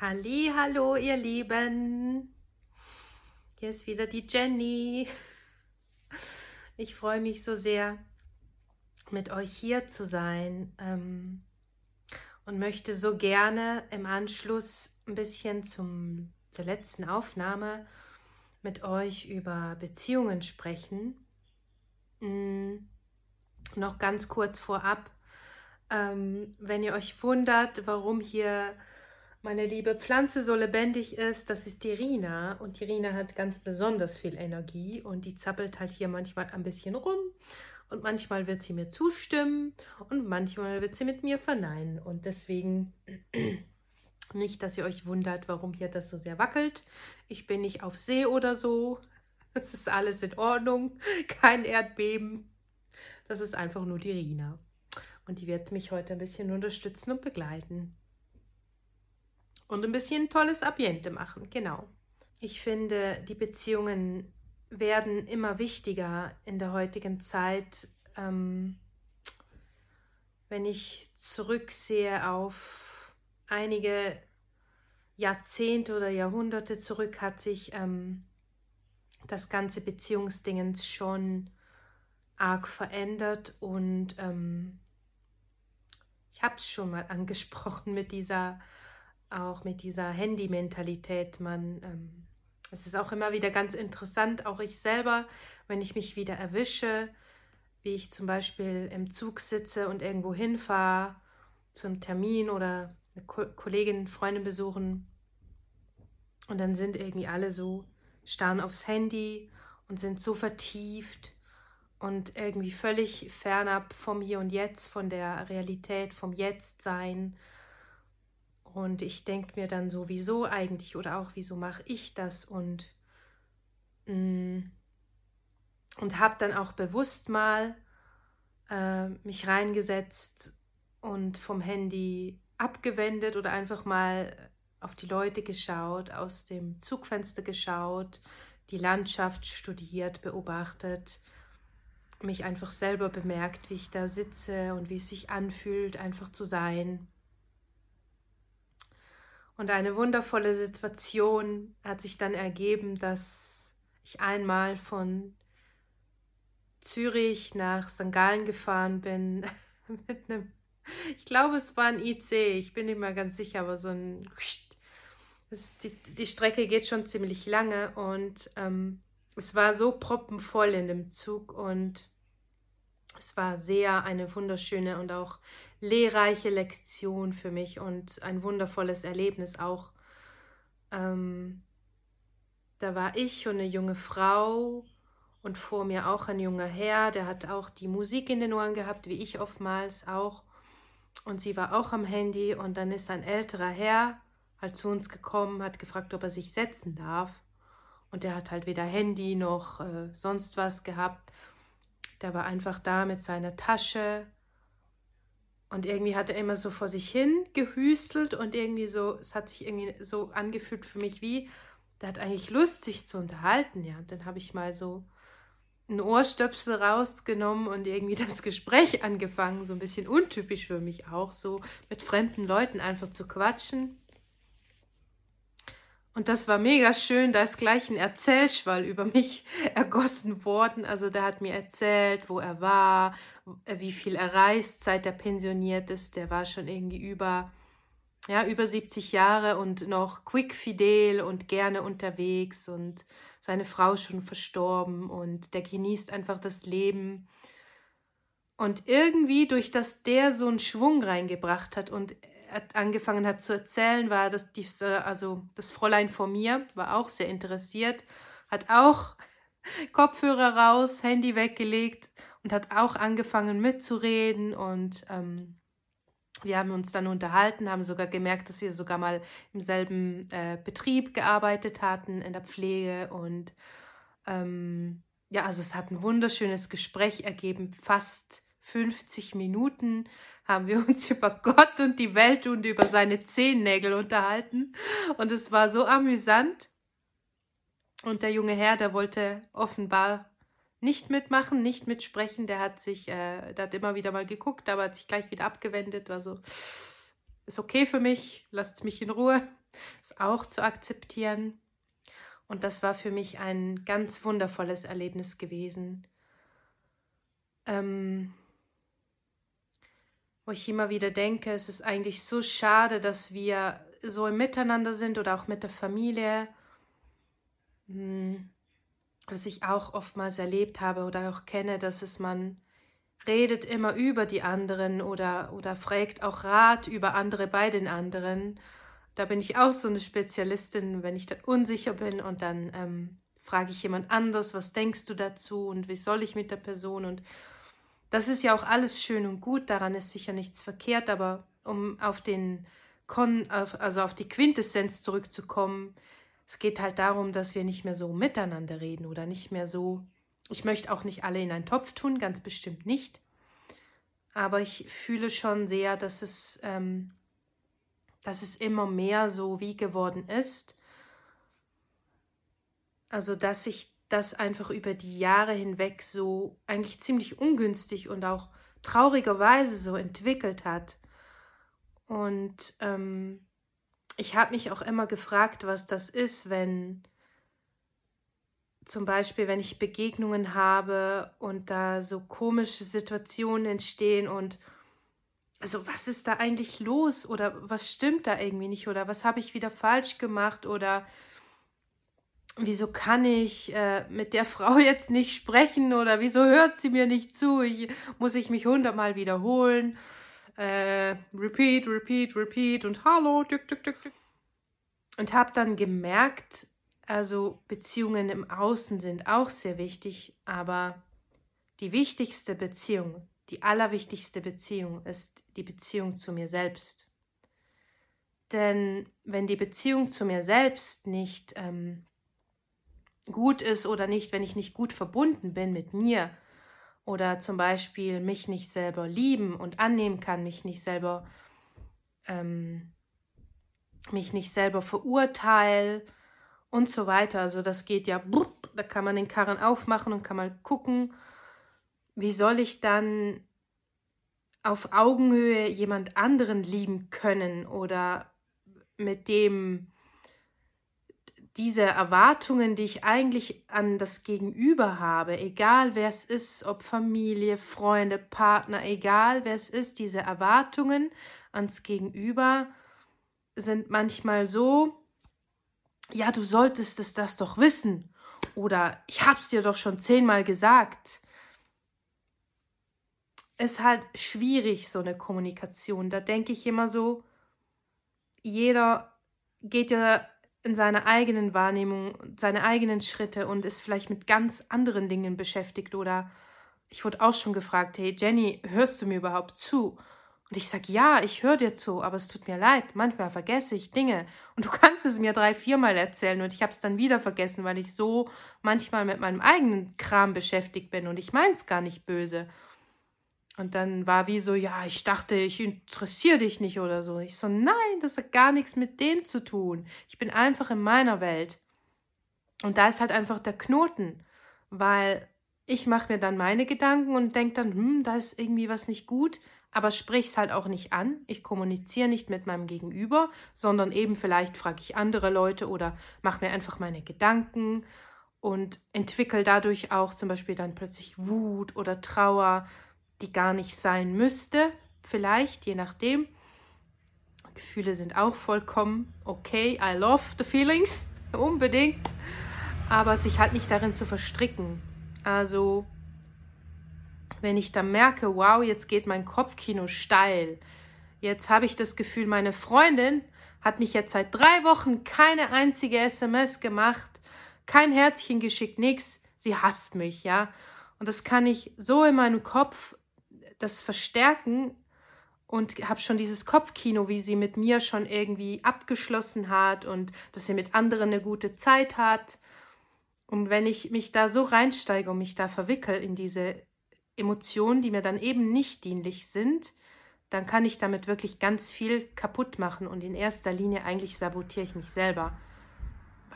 Halli, hallo ihr Lieben. Hier ist wieder die Jenny. Ich freue mich so sehr, mit euch hier zu sein ähm, und möchte so gerne im Anschluss ein bisschen zum, zur letzten Aufnahme mit euch über Beziehungen sprechen. Mhm. Noch ganz kurz vorab, ähm, wenn ihr euch wundert, warum hier meine liebe Pflanze so lebendig ist, das ist die Rina. Und die Rina hat ganz besonders viel Energie und die zappelt halt hier manchmal ein bisschen rum. Und manchmal wird sie mir zustimmen und manchmal wird sie mit mir verneinen. Und deswegen nicht, dass ihr euch wundert, warum hier das so sehr wackelt. Ich bin nicht auf See oder so. Es ist alles in Ordnung. Kein Erdbeben. Das ist einfach nur die Rina. Und die wird mich heute ein bisschen unterstützen und begleiten. Und ein bisschen tolles Ambiente machen, genau. Ich finde, die Beziehungen werden immer wichtiger in der heutigen Zeit. Ähm, wenn ich zurücksehe auf einige Jahrzehnte oder Jahrhunderte zurück, hat sich ähm, das ganze Beziehungsdingens schon arg verändert und ähm, ich habe es schon mal angesprochen mit dieser auch mit dieser Handy-Mentalität. Man, ähm, es ist auch immer wieder ganz interessant, auch ich selber, wenn ich mich wieder erwische, wie ich zum Beispiel im Zug sitze und irgendwo hinfahre zum Termin oder eine Ko Kollegin, Freundin besuchen und dann sind irgendwie alle so, starren aufs Handy und sind so vertieft und irgendwie völlig fernab vom Hier und Jetzt, von der Realität, vom Jetztsein und ich denke mir dann so, wieso eigentlich oder auch, wieso mache ich das? Und, mm, und habe dann auch bewusst mal äh, mich reingesetzt und vom Handy abgewendet oder einfach mal auf die Leute geschaut, aus dem Zugfenster geschaut, die Landschaft studiert, beobachtet, mich einfach selber bemerkt, wie ich da sitze und wie es sich anfühlt, einfach zu sein. Und eine wundervolle Situation hat sich dann ergeben, dass ich einmal von Zürich nach St. Gallen gefahren bin mit einem, ich glaube, es war ein IC, ich bin nicht mal ganz sicher, aber so ein, die, die Strecke geht schon ziemlich lange und ähm, es war so proppenvoll in dem Zug und es war sehr eine wunderschöne und auch lehrreiche Lektion für mich und ein wundervolles Erlebnis auch. Ähm, da war ich und eine junge Frau und vor mir auch ein junger Herr, der hat auch die Musik in den Ohren gehabt, wie ich oftmals auch. Und sie war auch am Handy und dann ist ein älterer Herr halt zu uns gekommen, hat gefragt, ob er sich setzen darf. Und der hat halt weder Handy noch äh, sonst was gehabt. Der war einfach da mit seiner Tasche und irgendwie hat er immer so vor sich hin gehüstelt und irgendwie so, es hat sich irgendwie so angefühlt für mich wie, der hat eigentlich Lust, sich zu unterhalten, ja. Und dann habe ich mal so ein Ohrstöpsel rausgenommen und irgendwie das Gespräch angefangen, so ein bisschen untypisch für mich auch, so mit fremden Leuten einfach zu quatschen. Und das war mega schön. Da ist gleich ein Erzählschwall über mich ergossen worden. Also der hat mir erzählt, wo er war, wie viel er reist, seit er pensioniert ist. Der war schon irgendwie über, ja, über 70 Jahre und noch quick fidel und gerne unterwegs und seine Frau schon verstorben und der genießt einfach das Leben. Und irgendwie durch das der so einen Schwung reingebracht hat und angefangen hat zu erzählen, war das, diese, also das Fräulein vor mir war auch sehr interessiert, hat auch Kopfhörer raus, Handy weggelegt und hat auch angefangen mitzureden und ähm, wir haben uns dann unterhalten, haben sogar gemerkt, dass wir sogar mal im selben äh, Betrieb gearbeitet hatten, in der Pflege und ähm, ja, also es hat ein wunderschönes Gespräch ergeben, fast 50 Minuten haben wir uns über Gott und die Welt und über seine Zehennägel unterhalten. Und es war so amüsant. Und der junge Herr, der wollte offenbar nicht mitmachen, nicht mitsprechen. Der hat sich, äh, der hat immer wieder mal geguckt, aber hat sich gleich wieder abgewendet. War so, ist okay für mich, lasst mich in Ruhe, ist auch zu akzeptieren. Und das war für mich ein ganz wundervolles Erlebnis gewesen. Ähm, wo ich immer wieder denke, es ist eigentlich so schade, dass wir so im Miteinander sind oder auch mit der Familie. Hm, was ich auch oftmals erlebt habe oder auch kenne, dass es man redet immer über die anderen oder, oder fragt auch Rat über andere bei den anderen. Da bin ich auch so eine Spezialistin, wenn ich dann unsicher bin und dann ähm, frage ich jemand anders, was denkst du dazu und wie soll ich mit der Person und das ist ja auch alles schön und gut, daran ist sicher nichts verkehrt, aber um auf den Kon, also auf die Quintessenz zurückzukommen, es geht halt darum, dass wir nicht mehr so miteinander reden oder nicht mehr so. Ich möchte auch nicht alle in einen Topf tun, ganz bestimmt nicht. Aber ich fühle schon sehr, dass es, ähm, dass es immer mehr so wie geworden ist. Also, dass sich das einfach über die Jahre hinweg so eigentlich ziemlich ungünstig und auch traurigerweise so entwickelt hat. Und ähm, ich habe mich auch immer gefragt, was das ist, wenn zum Beispiel, wenn ich Begegnungen habe und da so komische Situationen entstehen und also was ist da eigentlich los oder was stimmt da irgendwie nicht oder was habe ich wieder falsch gemacht oder wieso kann ich äh, mit der Frau jetzt nicht sprechen oder wieso hört sie mir nicht zu? Ich, muss ich mich hundertmal wiederholen? Äh, repeat, repeat, repeat und hallo, dück, dück, dück, dück. Und habe dann gemerkt, also Beziehungen im Außen sind auch sehr wichtig, aber die wichtigste Beziehung, die allerwichtigste Beziehung ist die Beziehung zu mir selbst. Denn wenn die Beziehung zu mir selbst nicht ähm, gut ist oder nicht, wenn ich nicht gut verbunden bin mit mir, oder zum Beispiel mich nicht selber lieben und annehmen kann, mich nicht selber, ähm, mich nicht selber verurteile und so weiter. Also das geht ja, da kann man den Karren aufmachen und kann mal gucken, wie soll ich dann auf Augenhöhe jemand anderen lieben können oder mit dem diese Erwartungen, die ich eigentlich an das Gegenüber habe, egal wer es ist, ob Familie, Freunde, Partner, egal wer es ist, diese Erwartungen ans Gegenüber sind manchmal so, ja, du solltest es das doch wissen oder ich hab's dir doch schon zehnmal gesagt. Ist halt schwierig, so eine Kommunikation. Da denke ich immer so, jeder geht ja in seiner eigenen Wahrnehmung, seine eigenen Schritte und ist vielleicht mit ganz anderen Dingen beschäftigt oder ich wurde auch schon gefragt, hey Jenny, hörst du mir überhaupt zu? Und ich sage, ja, ich höre dir zu, aber es tut mir leid, manchmal vergesse ich Dinge und du kannst es mir drei, viermal erzählen und ich habe es dann wieder vergessen, weil ich so manchmal mit meinem eigenen Kram beschäftigt bin und ich meine es gar nicht böse. Und dann war wie so, ja, ich dachte, ich interessiere dich nicht oder so. Ich so, nein, das hat gar nichts mit dem zu tun. Ich bin einfach in meiner Welt. Und da ist halt einfach der Knoten, weil ich mache mir dann meine Gedanken und denke dann, hm, da ist irgendwie was nicht gut, aber sprich es halt auch nicht an. Ich kommuniziere nicht mit meinem Gegenüber, sondern eben vielleicht frage ich andere Leute oder mache mir einfach meine Gedanken und entwickle dadurch auch zum Beispiel dann plötzlich Wut oder Trauer die gar nicht sein müsste, vielleicht, je nachdem. Gefühle sind auch vollkommen okay. I love the feelings, unbedingt. Aber sich halt nicht darin zu verstricken. Also, wenn ich dann merke, wow, jetzt geht mein Kopfkino steil. Jetzt habe ich das Gefühl, meine Freundin hat mich jetzt seit drei Wochen keine einzige SMS gemacht, kein Herzchen geschickt, nichts. Sie hasst mich, ja. Und das kann ich so in meinem Kopf das verstärken und habe schon dieses Kopfkino, wie sie mit mir schon irgendwie abgeschlossen hat und dass sie mit anderen eine gute Zeit hat. Und wenn ich mich da so reinsteige und mich da verwickel in diese Emotionen, die mir dann eben nicht dienlich sind, dann kann ich damit wirklich ganz viel kaputt machen und in erster Linie eigentlich sabotiere ich mich selber,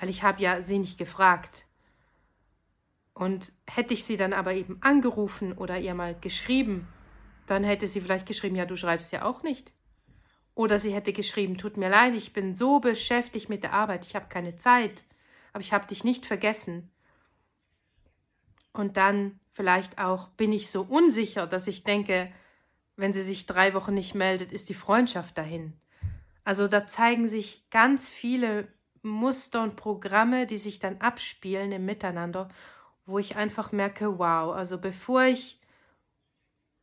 weil ich habe ja sie nicht gefragt. Und hätte ich sie dann aber eben angerufen oder ihr mal geschrieben, dann hätte sie vielleicht geschrieben, ja, du schreibst ja auch nicht. Oder sie hätte geschrieben, tut mir leid, ich bin so beschäftigt mit der Arbeit, ich habe keine Zeit, aber ich habe dich nicht vergessen. Und dann vielleicht auch, bin ich so unsicher, dass ich denke, wenn sie sich drei Wochen nicht meldet, ist die Freundschaft dahin. Also da zeigen sich ganz viele Muster und Programme, die sich dann abspielen im Miteinander, wo ich einfach merke, wow, also bevor ich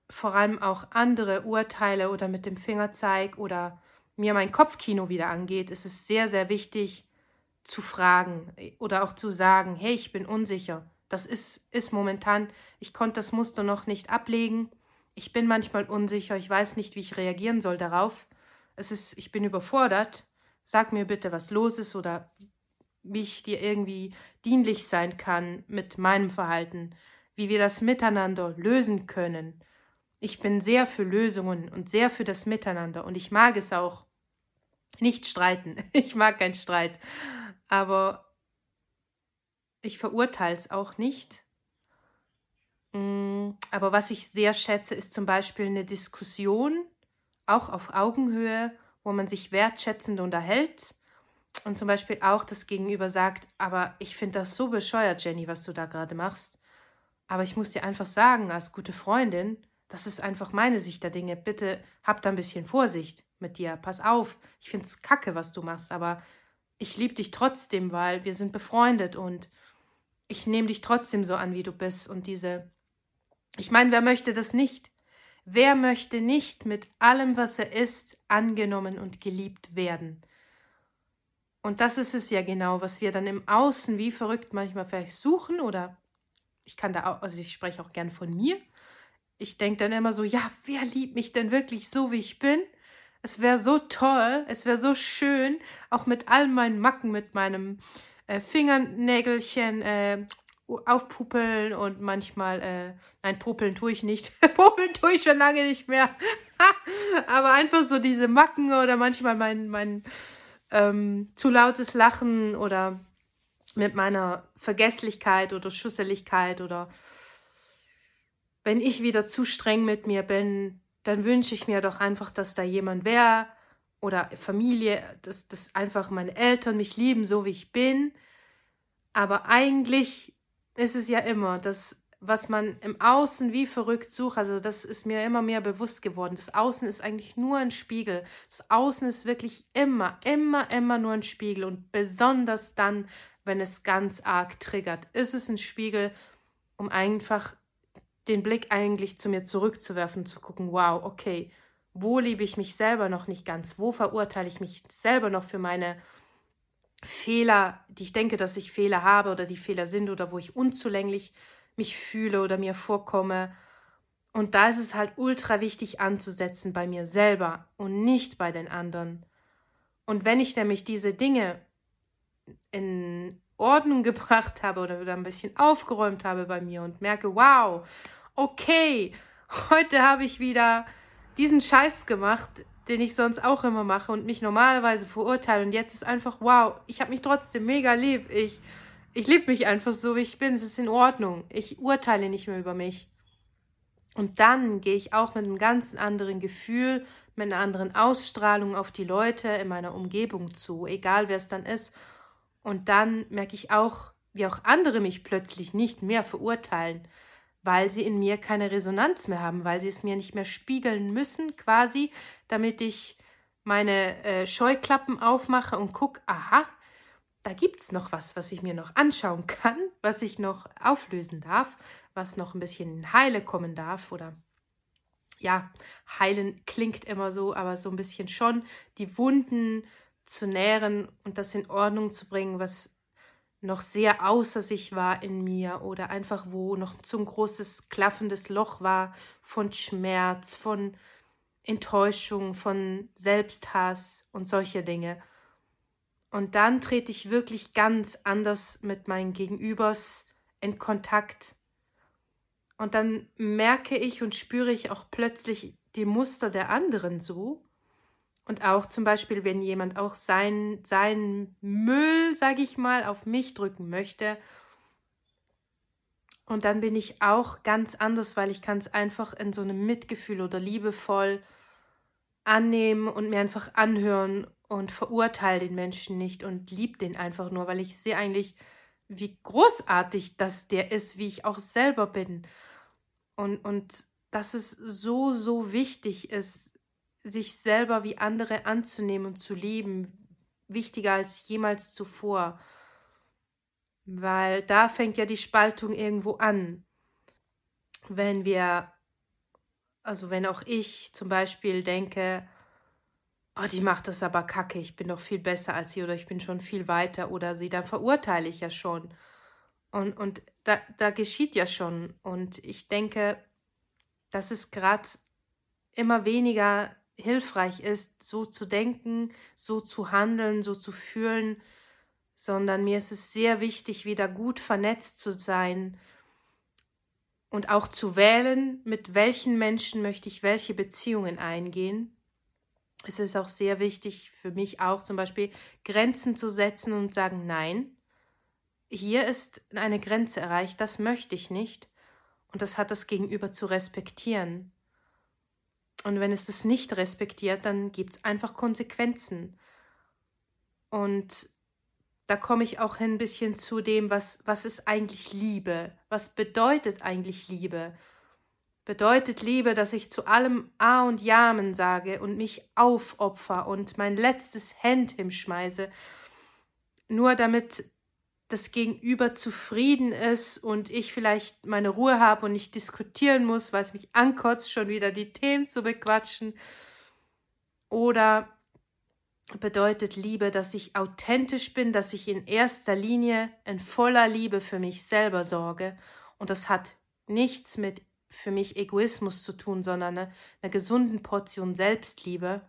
vor allem auch andere urteile oder mit dem Finger zeige oder mir mein Kopfkino wieder angeht, ist es sehr, sehr wichtig zu fragen oder auch zu sagen, hey, ich bin unsicher. Das ist, ist momentan, ich konnte das Muster noch nicht ablegen. Ich bin manchmal unsicher, ich weiß nicht, wie ich reagieren soll darauf. Es ist, ich bin überfordert. Sag mir bitte, was los ist oder wie ich dir irgendwie dienlich sein kann mit meinem Verhalten, wie wir das miteinander lösen können. Ich bin sehr für Lösungen und sehr für das Miteinander und ich mag es auch nicht streiten. Ich mag keinen Streit, aber ich verurteile es auch nicht. Mm, aber was ich sehr schätze, ist zum Beispiel eine Diskussion, auch auf Augenhöhe, wo man sich wertschätzend unterhält und zum Beispiel auch das Gegenüber sagt, aber ich finde das so bescheuert, Jenny, was du da gerade machst. Aber ich muss dir einfach sagen, als gute Freundin, das ist einfach meine Sicht der Dinge. Bitte hab da ein bisschen Vorsicht mit dir. Pass auf. Ich finde es kacke, was du machst, aber ich liebe dich trotzdem, weil wir sind befreundet und ich nehme dich trotzdem so an, wie du bist. Und diese, ich meine, wer möchte das nicht? Wer möchte nicht mit allem, was er ist, angenommen und geliebt werden? Und das ist es ja genau, was wir dann im Außen wie verrückt manchmal vielleicht suchen oder ich kann da auch, also ich spreche auch gern von mir. Ich denke dann immer so, ja, wer liebt mich denn wirklich so, wie ich bin? Es wäre so toll, es wäre so schön, auch mit all meinen Macken, mit meinem äh, Fingernägelchen äh, aufpuppeln und manchmal, äh, nein, popeln tue ich nicht. popeln tue ich schon lange nicht mehr. Aber einfach so diese Macken oder manchmal mein, mein ähm, zu lautes Lachen oder mit meiner Vergesslichkeit oder Schusseligkeit oder wenn ich wieder zu streng mit mir bin, dann wünsche ich mir doch einfach, dass da jemand wäre, oder Familie, dass, dass einfach meine Eltern mich lieben, so wie ich bin. Aber eigentlich ist es ja immer das, was man im Außen wie verrückt sucht. Also das ist mir immer mehr bewusst geworden. Das Außen ist eigentlich nur ein Spiegel. Das Außen ist wirklich immer, immer, immer nur ein Spiegel. Und besonders dann, wenn es ganz arg triggert, ist es ein Spiegel, um einfach den Blick eigentlich zu mir zurückzuwerfen, zu gucken, wow, okay, wo liebe ich mich selber noch nicht ganz? Wo verurteile ich mich selber noch für meine Fehler, die ich denke, dass ich Fehler habe oder die Fehler sind oder wo ich unzulänglich mich fühle oder mir vorkomme? Und da ist es halt ultra wichtig anzusetzen bei mir selber und nicht bei den anderen. Und wenn ich nämlich diese Dinge in Ordnung gebracht habe oder wieder ein bisschen aufgeräumt habe bei mir und merke, wow, okay, heute habe ich wieder diesen Scheiß gemacht, den ich sonst auch immer mache und mich normalerweise verurteile. Und jetzt ist einfach, wow, ich habe mich trotzdem mega lieb. Ich, ich liebe mich einfach so, wie ich bin. Es ist in Ordnung. Ich urteile nicht mehr über mich. Und dann gehe ich auch mit einem ganz anderen Gefühl, mit einer anderen Ausstrahlung auf die Leute in meiner Umgebung zu, egal wer es dann ist. Und dann merke ich auch, wie auch andere mich plötzlich nicht mehr verurteilen weil sie in mir keine Resonanz mehr haben, weil sie es mir nicht mehr spiegeln müssen, quasi, damit ich meine äh, Scheuklappen aufmache und gucke, aha, da gibt es noch was, was ich mir noch anschauen kann, was ich noch auflösen darf, was noch ein bisschen in Heile kommen darf oder ja, heilen klingt immer so, aber so ein bisschen schon die Wunden zu nähren und das in Ordnung zu bringen, was noch sehr außer sich war in mir oder einfach wo noch so ein großes klaffendes Loch war von Schmerz, von Enttäuschung, von Selbsthass und solche Dinge. Und dann trete ich wirklich ganz anders mit meinen Gegenübers in Kontakt. Und dann merke ich und spüre ich auch plötzlich die Muster der anderen so und auch zum Beispiel, wenn jemand auch sein, sein Müll, sage ich mal, auf mich drücken möchte. Und dann bin ich auch ganz anders, weil ich kann es einfach in so einem Mitgefühl oder liebevoll annehmen und mir einfach anhören und verurteile den Menschen nicht und liebe den einfach nur, weil ich sehe eigentlich, wie großartig das der ist, wie ich auch selber bin. Und, und dass es so, so wichtig ist, sich selber wie andere anzunehmen und zu lieben, wichtiger als jemals zuvor. Weil da fängt ja die Spaltung irgendwo an. Wenn wir, also wenn auch ich zum Beispiel denke, oh, die macht das aber kacke, ich bin doch viel besser als sie oder ich bin schon viel weiter oder sie, dann verurteile ich ja schon. Und, und da, da geschieht ja schon. Und ich denke, dass es gerade immer weniger hilfreich ist, so zu denken, so zu handeln, so zu fühlen, sondern mir ist es sehr wichtig, wieder gut vernetzt zu sein und auch zu wählen, mit welchen Menschen möchte ich welche Beziehungen eingehen. Es ist auch sehr wichtig für mich auch zum Beispiel Grenzen zu setzen und sagen, nein, hier ist eine Grenze erreicht, das möchte ich nicht und das hat das Gegenüber zu respektieren. Und wenn es das nicht respektiert, dann gibt es einfach Konsequenzen. Und da komme ich auch hin ein bisschen zu dem, was, was ist eigentlich Liebe? Was bedeutet eigentlich Liebe? Bedeutet Liebe, dass ich zu allem A und Jamen sage und mich aufopfer und mein letztes Hemd hinschmeiße, nur damit das Gegenüber zufrieden ist und ich vielleicht meine Ruhe habe und nicht diskutieren muss, weil es mich ankotzt, schon wieder die Themen zu bequatschen. Oder bedeutet Liebe, dass ich authentisch bin, dass ich in erster Linie in voller Liebe für mich selber sorge. Und das hat nichts mit für mich Egoismus zu tun, sondern eine, eine gesunden Portion Selbstliebe.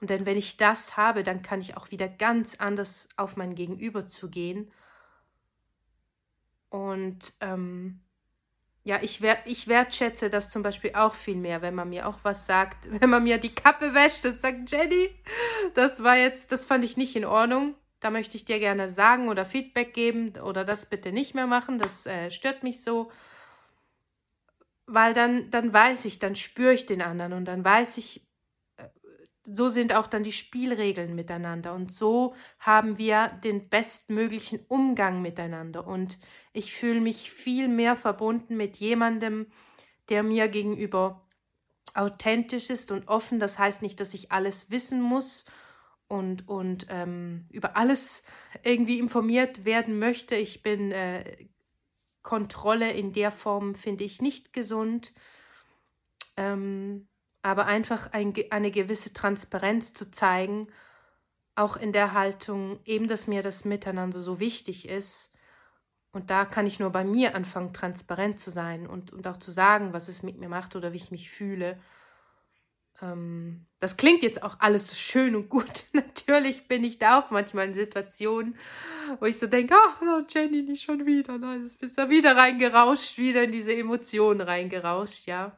Und denn wenn ich das habe, dann kann ich auch wieder ganz anders auf mein Gegenüber zugehen und ähm, ja, ich, wer ich wertschätze das zum Beispiel auch viel mehr, wenn man mir auch was sagt, wenn man mir die Kappe wäscht und sagt, Jenny, das war jetzt, das fand ich nicht in Ordnung. Da möchte ich dir gerne sagen oder Feedback geben oder das bitte nicht mehr machen, das äh, stört mich so. Weil dann, dann weiß ich, dann spüre ich den anderen und dann weiß ich, so sind auch dann die Spielregeln miteinander und so haben wir den bestmöglichen Umgang miteinander und ich fühle mich viel mehr verbunden mit jemandem, der mir gegenüber authentisch ist und offen. Das heißt nicht, dass ich alles wissen muss und, und ähm, über alles irgendwie informiert werden möchte. Ich bin äh, Kontrolle in der Form, finde ich, nicht gesund. Ähm, aber einfach ein, eine gewisse Transparenz zu zeigen, auch in der Haltung, eben dass mir das Miteinander so wichtig ist. Und da kann ich nur bei mir anfangen, transparent zu sein und, und auch zu sagen, was es mit mir macht oder wie ich mich fühle. Ähm, das klingt jetzt auch alles so schön und gut. Natürlich bin ich da auch manchmal in Situationen, wo ich so denke, ach, no, Jenny, nicht schon wieder. Nein, jetzt bist du wieder reingerauscht, wieder in diese Emotionen reingerauscht, ja.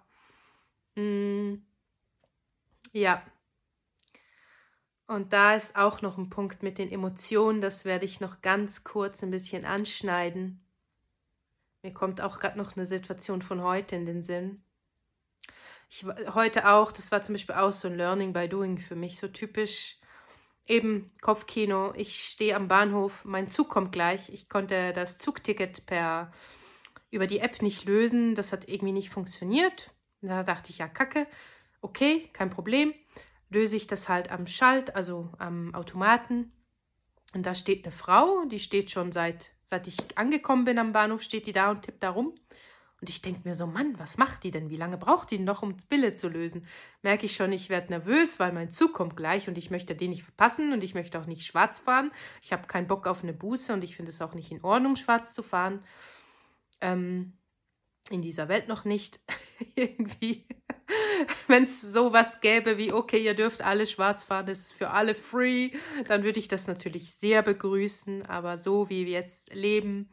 Mm. Ja. Und da ist auch noch ein Punkt mit den Emotionen, das werde ich noch ganz kurz ein bisschen anschneiden. Mir kommt auch gerade noch eine Situation von heute in den Sinn. Ich, heute auch, das war zum Beispiel auch so ein Learning by Doing für mich, so typisch eben Kopfkino. Ich stehe am Bahnhof, mein Zug kommt gleich. Ich konnte das Zugticket per über die App nicht lösen, das hat irgendwie nicht funktioniert. Da dachte ich, ja, kacke, okay, kein Problem, löse ich das halt am Schalt, also am Automaten. Und da steht eine Frau, die steht schon seit, seit ich angekommen bin am Bahnhof, steht die da und tippt da rum. Und ich denke mir so, Mann, was macht die denn? Wie lange braucht die noch, um Bille zu lösen? Merke ich schon, ich werde nervös, weil mein Zug kommt gleich und ich möchte den nicht verpassen und ich möchte auch nicht schwarz fahren. Ich habe keinen Bock auf eine Buße und ich finde es auch nicht in Ordnung, schwarz zu fahren. Ähm, in dieser Welt noch nicht. Irgendwie wenn es sowas gäbe wie, okay, ihr dürft alle schwarz fahren, das ist für alle free, dann würde ich das natürlich sehr begrüßen. Aber so wie wir jetzt leben,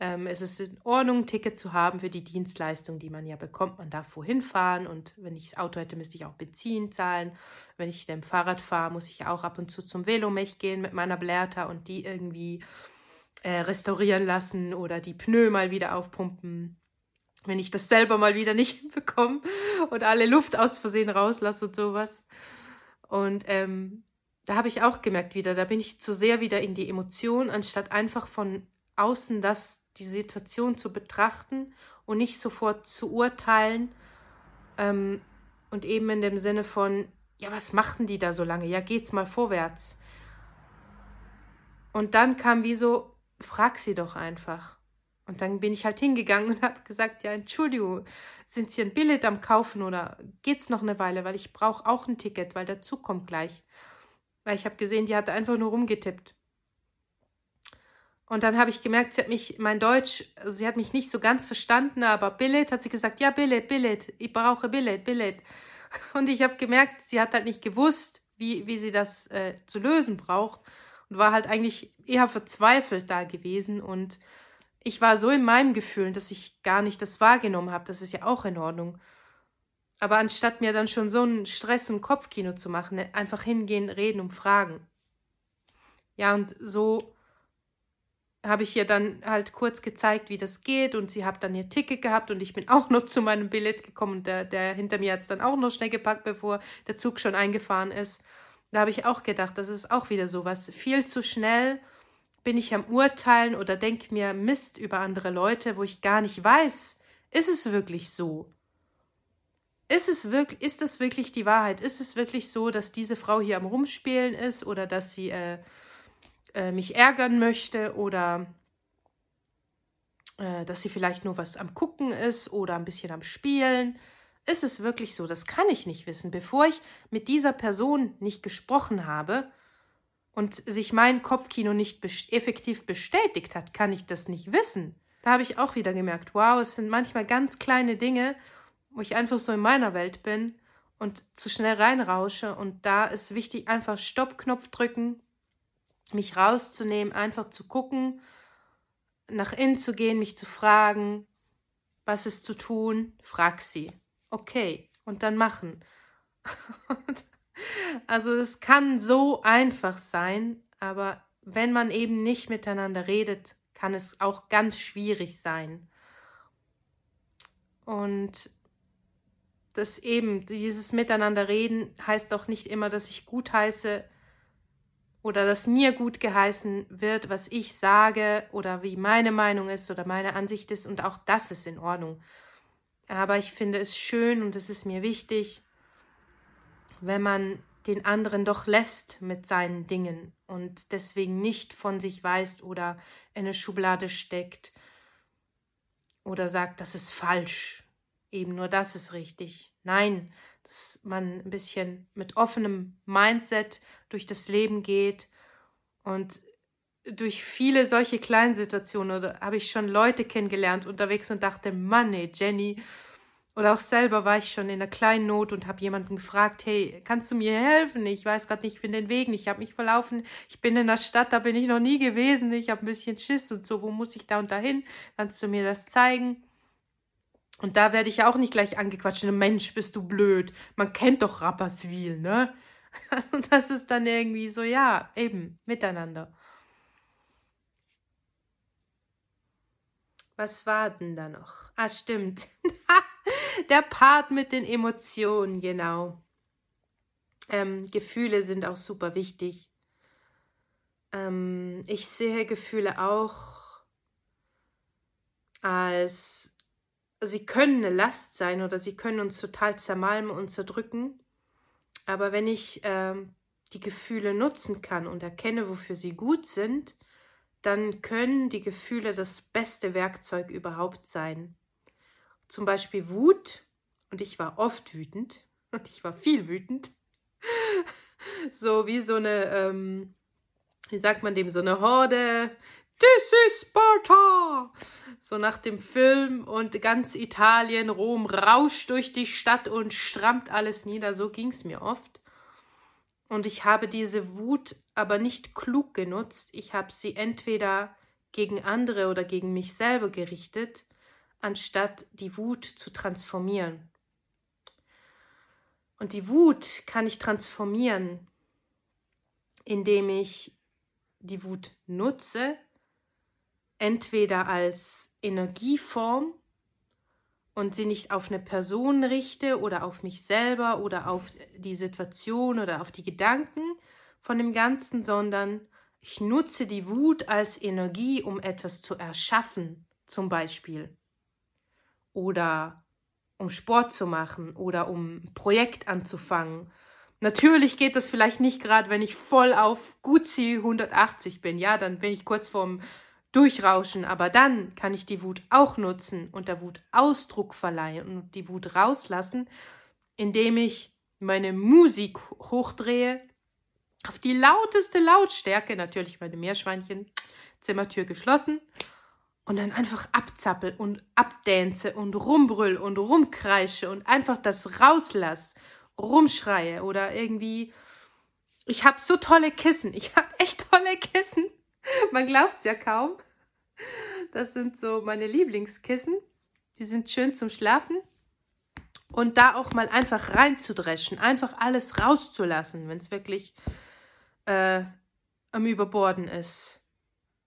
ähm, ist es in Ordnung, ein Ticket zu haben für die Dienstleistung, die man ja bekommt. Man darf wohin fahren und wenn ich das Auto hätte, müsste ich auch Benzin zahlen. Wenn ich dem Fahrrad fahre, muss ich auch ab und zu zum Velomech gehen mit meiner Blätter und die irgendwie äh, restaurieren lassen oder die Pneu mal wieder aufpumpen wenn ich das selber mal wieder nicht hinbekomme und alle Luft aus Versehen rauslasse und sowas. Und ähm, da habe ich auch gemerkt wieder, da bin ich zu sehr wieder in die Emotion, anstatt einfach von außen das, die Situation zu betrachten und nicht sofort zu urteilen. Ähm, und eben in dem Sinne von, ja, was machen die da so lange? Ja, geht's mal vorwärts. Und dann kam wie so, frag sie doch einfach. Und dann bin ich halt hingegangen und habe gesagt, ja, Entschuldigung, sind Sie ein Billett am Kaufen oder geht's noch eine Weile, weil ich brauche auch ein Ticket, weil der Zug kommt gleich. Weil ich habe gesehen, die hat einfach nur rumgetippt. Und dann habe ich gemerkt, sie hat mich, mein Deutsch, sie hat mich nicht so ganz verstanden, aber Billett hat sie gesagt, ja, Billett, Billett, ich brauche Billett, Billett. Und ich habe gemerkt, sie hat halt nicht gewusst, wie, wie sie das äh, zu lösen braucht und war halt eigentlich eher verzweifelt da gewesen und ich war so in meinem Gefühl, dass ich gar nicht das wahrgenommen habe. Das ist ja auch in Ordnung. Aber anstatt mir dann schon so einen Stress und Kopfkino zu machen, einfach hingehen, reden und fragen. Ja, und so habe ich ihr dann halt kurz gezeigt, wie das geht und sie hat dann ihr Ticket gehabt und ich bin auch noch zu meinem Billett gekommen und der, der hinter mir hat es dann auch noch schnell gepackt, bevor der Zug schon eingefahren ist. Da habe ich auch gedacht, das ist auch wieder sowas. Viel zu schnell bin ich am Urteilen oder denke mir Mist über andere Leute, wo ich gar nicht weiß, ist es wirklich so? Ist es wirklich, ist das wirklich die Wahrheit? Ist es wirklich so, dass diese Frau hier am Rumspielen ist oder dass sie äh, äh, mich ärgern möchte oder äh, dass sie vielleicht nur was am Gucken ist oder ein bisschen am Spielen? Ist es wirklich so? Das kann ich nicht wissen. Bevor ich mit dieser Person nicht gesprochen habe, und sich mein Kopfkino nicht best effektiv bestätigt hat, kann ich das nicht wissen. Da habe ich auch wieder gemerkt, wow, es sind manchmal ganz kleine Dinge, wo ich einfach so in meiner Welt bin und zu schnell reinrausche. Und da ist wichtig, einfach Stoppknopf drücken, mich rauszunehmen, einfach zu gucken, nach innen zu gehen, mich zu fragen, was ist zu tun, frag sie. Okay, und dann machen. also es kann so einfach sein, aber wenn man eben nicht miteinander redet, kann es auch ganz schwierig sein. Und das eben, dieses Miteinander reden heißt auch nicht immer, dass ich gut heiße oder dass mir gut geheißen wird, was ich sage oder wie meine Meinung ist oder meine Ansicht ist und auch das ist in Ordnung. Aber ich finde es schön und es ist mir wichtig, wenn man den anderen doch lässt mit seinen Dingen und deswegen nicht von sich weist oder in eine Schublade steckt oder sagt, das ist falsch, eben nur das ist richtig. Nein, dass man ein bisschen mit offenem Mindset durch das Leben geht und durch viele solche kleinen Situationen habe ich schon Leute kennengelernt unterwegs und dachte, Mann, ey, Jenny, oder auch selber war ich schon in einer kleinen Not und habe jemanden gefragt, hey, kannst du mir helfen? Ich weiß gerade nicht, ich finde den Weg nicht, ich habe mich verlaufen, ich bin in der Stadt, da bin ich noch nie gewesen, ich habe ein bisschen Schiss und so, wo muss ich da und dahin? Kannst du mir das zeigen? Und da werde ich auch nicht gleich angequatscht, Mensch, bist du blöd, man kennt doch Rapperswil, ne? Und das ist dann irgendwie so, ja, eben, miteinander. Was war denn da noch? Ah, stimmt. Der Part mit den Emotionen, genau. Ähm, Gefühle sind auch super wichtig. Ähm, ich sehe Gefühle auch als, sie können eine Last sein oder sie können uns total zermalmen und zerdrücken. Aber wenn ich ähm, die Gefühle nutzen kann und erkenne, wofür sie gut sind, dann können die Gefühle das beste Werkzeug überhaupt sein zum Beispiel Wut, und ich war oft wütend, und ich war viel wütend, so wie so eine, ähm, wie sagt man dem, so eine Horde, This is Sparta! So nach dem Film und ganz Italien, Rom rauscht durch die Stadt und strammt alles nieder. So ging es mir oft. Und ich habe diese Wut aber nicht klug genutzt. Ich habe sie entweder gegen andere oder gegen mich selber gerichtet anstatt die Wut zu transformieren. Und die Wut kann ich transformieren, indem ich die Wut nutze, entweder als Energieform und sie nicht auf eine Person richte oder auf mich selber oder auf die Situation oder auf die Gedanken von dem Ganzen, sondern ich nutze die Wut als Energie, um etwas zu erschaffen, zum Beispiel. Oder um Sport zu machen oder um ein Projekt anzufangen. Natürlich geht das vielleicht nicht gerade, wenn ich voll auf Gucci 180 bin. Ja, dann bin ich kurz vorm durchrauschen, aber dann kann ich die Wut auch nutzen und der Wut Ausdruck verleihen und die Wut rauslassen, indem ich meine Musik hochdrehe auf die lauteste Lautstärke, natürlich meine Meerschweinchen, Zimmertür geschlossen und dann einfach abzappel und abdänze und rumbrüll und rumkreische und einfach das rauslass, rumschreie oder irgendwie ich habe so tolle Kissen, ich habe echt tolle Kissen. Man glaubt es ja kaum. Das sind so meine Lieblingskissen. Die sind schön zum Schlafen. Und da auch mal einfach reinzudreschen, einfach alles rauszulassen, wenn es wirklich äh, am Überborden ist.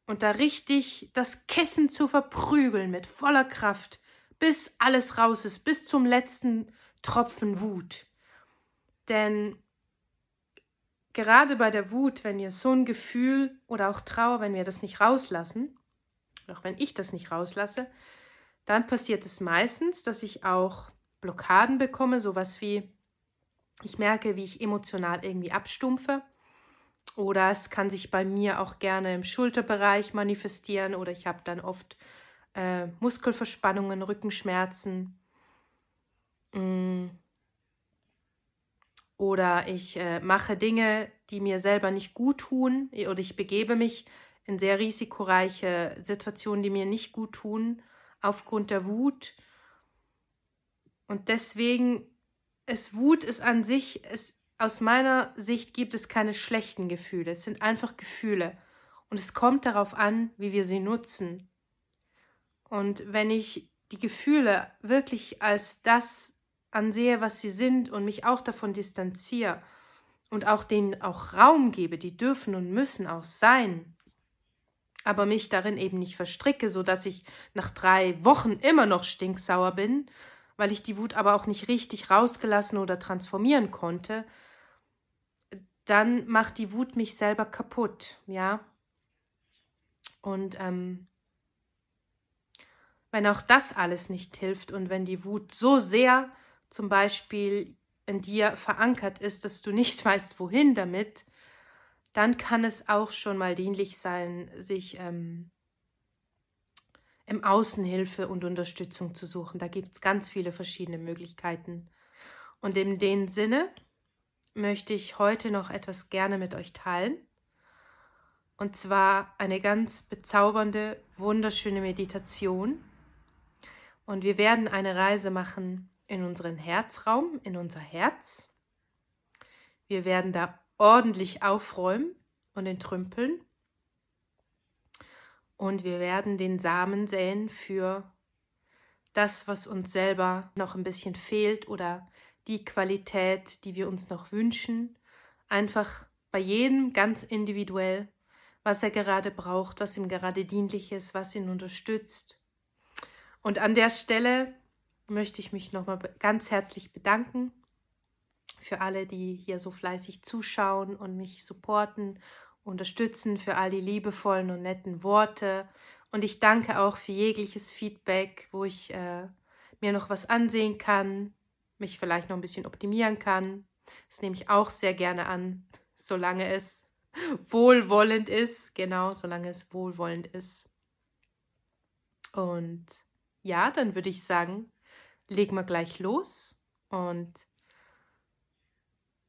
Und da richtig das Kissen zu verprügeln mit voller Kraft, bis alles raus ist, bis zum letzten Tropfen Wut. Denn gerade bei der Wut, wenn wir so ein Gefühl oder auch Trauer, wenn wir das nicht rauslassen, auch wenn ich das nicht rauslasse, dann passiert es meistens, dass ich auch Blockaden bekomme, sowas wie ich merke, wie ich emotional irgendwie abstumpfe. Oder es kann sich bei mir auch gerne im Schulterbereich manifestieren oder ich habe dann oft äh, Muskelverspannungen, Rückenschmerzen. Mm oder ich äh, mache Dinge, die mir selber nicht gut tun oder ich begebe mich in sehr risikoreiche Situationen, die mir nicht gut tun, aufgrund der Wut. Und deswegen ist Wut ist an sich, es, aus meiner Sicht gibt es keine schlechten Gefühle. Es sind einfach Gefühle. Und es kommt darauf an, wie wir sie nutzen. Und wenn ich die Gefühle wirklich als das ansehe, was sie sind und mich auch davon distanziere und auch denen auch Raum gebe, die dürfen und müssen auch sein, aber mich darin eben nicht verstricke, so dass ich nach drei Wochen immer noch stinksauer bin, weil ich die Wut aber auch nicht richtig rausgelassen oder transformieren konnte, dann macht die Wut mich selber kaputt, ja. Und ähm, wenn auch das alles nicht hilft und wenn die Wut so sehr zum Beispiel in dir verankert ist, dass du nicht weißt, wohin damit, dann kann es auch schon mal dienlich sein, sich ähm, im Außen Hilfe und Unterstützung zu suchen. Da gibt es ganz viele verschiedene Möglichkeiten. Und in dem Sinne möchte ich heute noch etwas gerne mit euch teilen. Und zwar eine ganz bezaubernde, wunderschöne Meditation. Und wir werden eine Reise machen in unseren Herzraum, in unser Herz. Wir werden da ordentlich aufräumen und entrümpeln. Und wir werden den Samen säen für das, was uns selber noch ein bisschen fehlt oder die Qualität, die wir uns noch wünschen. Einfach bei jedem ganz individuell, was er gerade braucht, was ihm gerade dienlich ist, was ihn unterstützt. Und an der Stelle möchte ich mich nochmal ganz herzlich bedanken für alle, die hier so fleißig zuschauen und mich supporten, unterstützen, für all die liebevollen und netten Worte. Und ich danke auch für jegliches Feedback, wo ich äh, mir noch was ansehen kann, mich vielleicht noch ein bisschen optimieren kann. Das nehme ich auch sehr gerne an, solange es wohlwollend ist. Genau, solange es wohlwollend ist. Und ja, dann würde ich sagen, legen wir gleich los und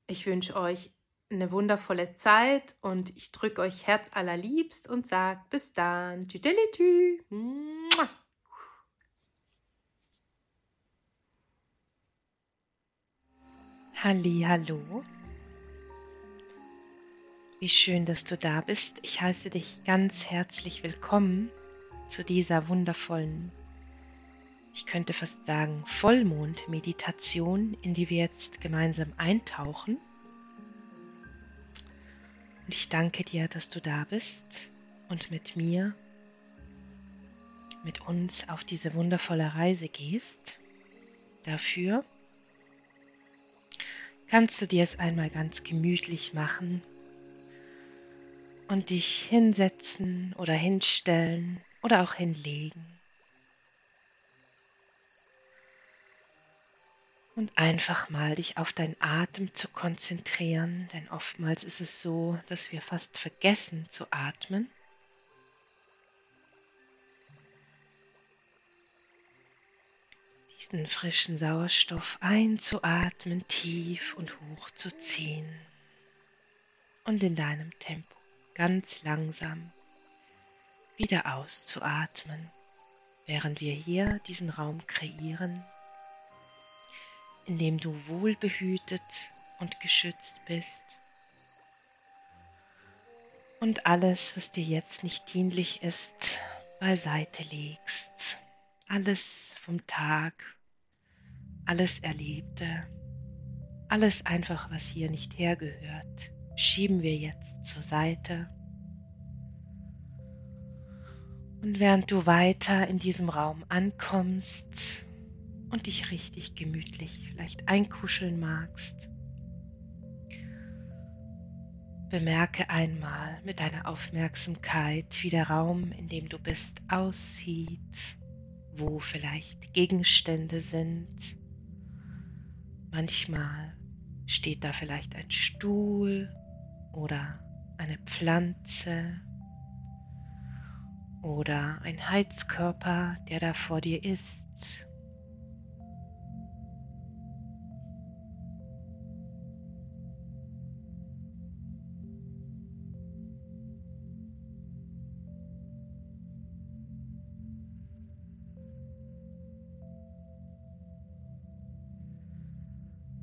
ich wünsche euch eine wundervolle Zeit und ich drücke euch Herz allerliebst und sage bis dann. Tüdelitü. Hallo. Wie schön, dass du da bist. Ich heiße dich ganz herzlich willkommen zu dieser wundervollen ich könnte fast sagen, Vollmond-Meditation, in die wir jetzt gemeinsam eintauchen. Und ich danke dir, dass du da bist und mit mir, mit uns auf diese wundervolle Reise gehst. Dafür kannst du dir es einmal ganz gemütlich machen und dich hinsetzen oder hinstellen oder auch hinlegen. Und einfach mal dich auf deinen Atem zu konzentrieren, denn oftmals ist es so, dass wir fast vergessen zu atmen. Diesen frischen Sauerstoff einzuatmen, tief und hoch zu ziehen und in deinem Tempo ganz langsam wieder auszuatmen, während wir hier diesen Raum kreieren in dem du wohlbehütet und geschützt bist. Und alles, was dir jetzt nicht dienlich ist, beiseite legst. Alles vom Tag, alles Erlebte, alles einfach, was hier nicht hergehört, schieben wir jetzt zur Seite. Und während du weiter in diesem Raum ankommst, und dich richtig gemütlich vielleicht einkuscheln magst, bemerke einmal mit deiner Aufmerksamkeit, wie der Raum, in dem du bist, aussieht, wo vielleicht Gegenstände sind. Manchmal steht da vielleicht ein Stuhl oder eine Pflanze oder ein Heizkörper, der da vor dir ist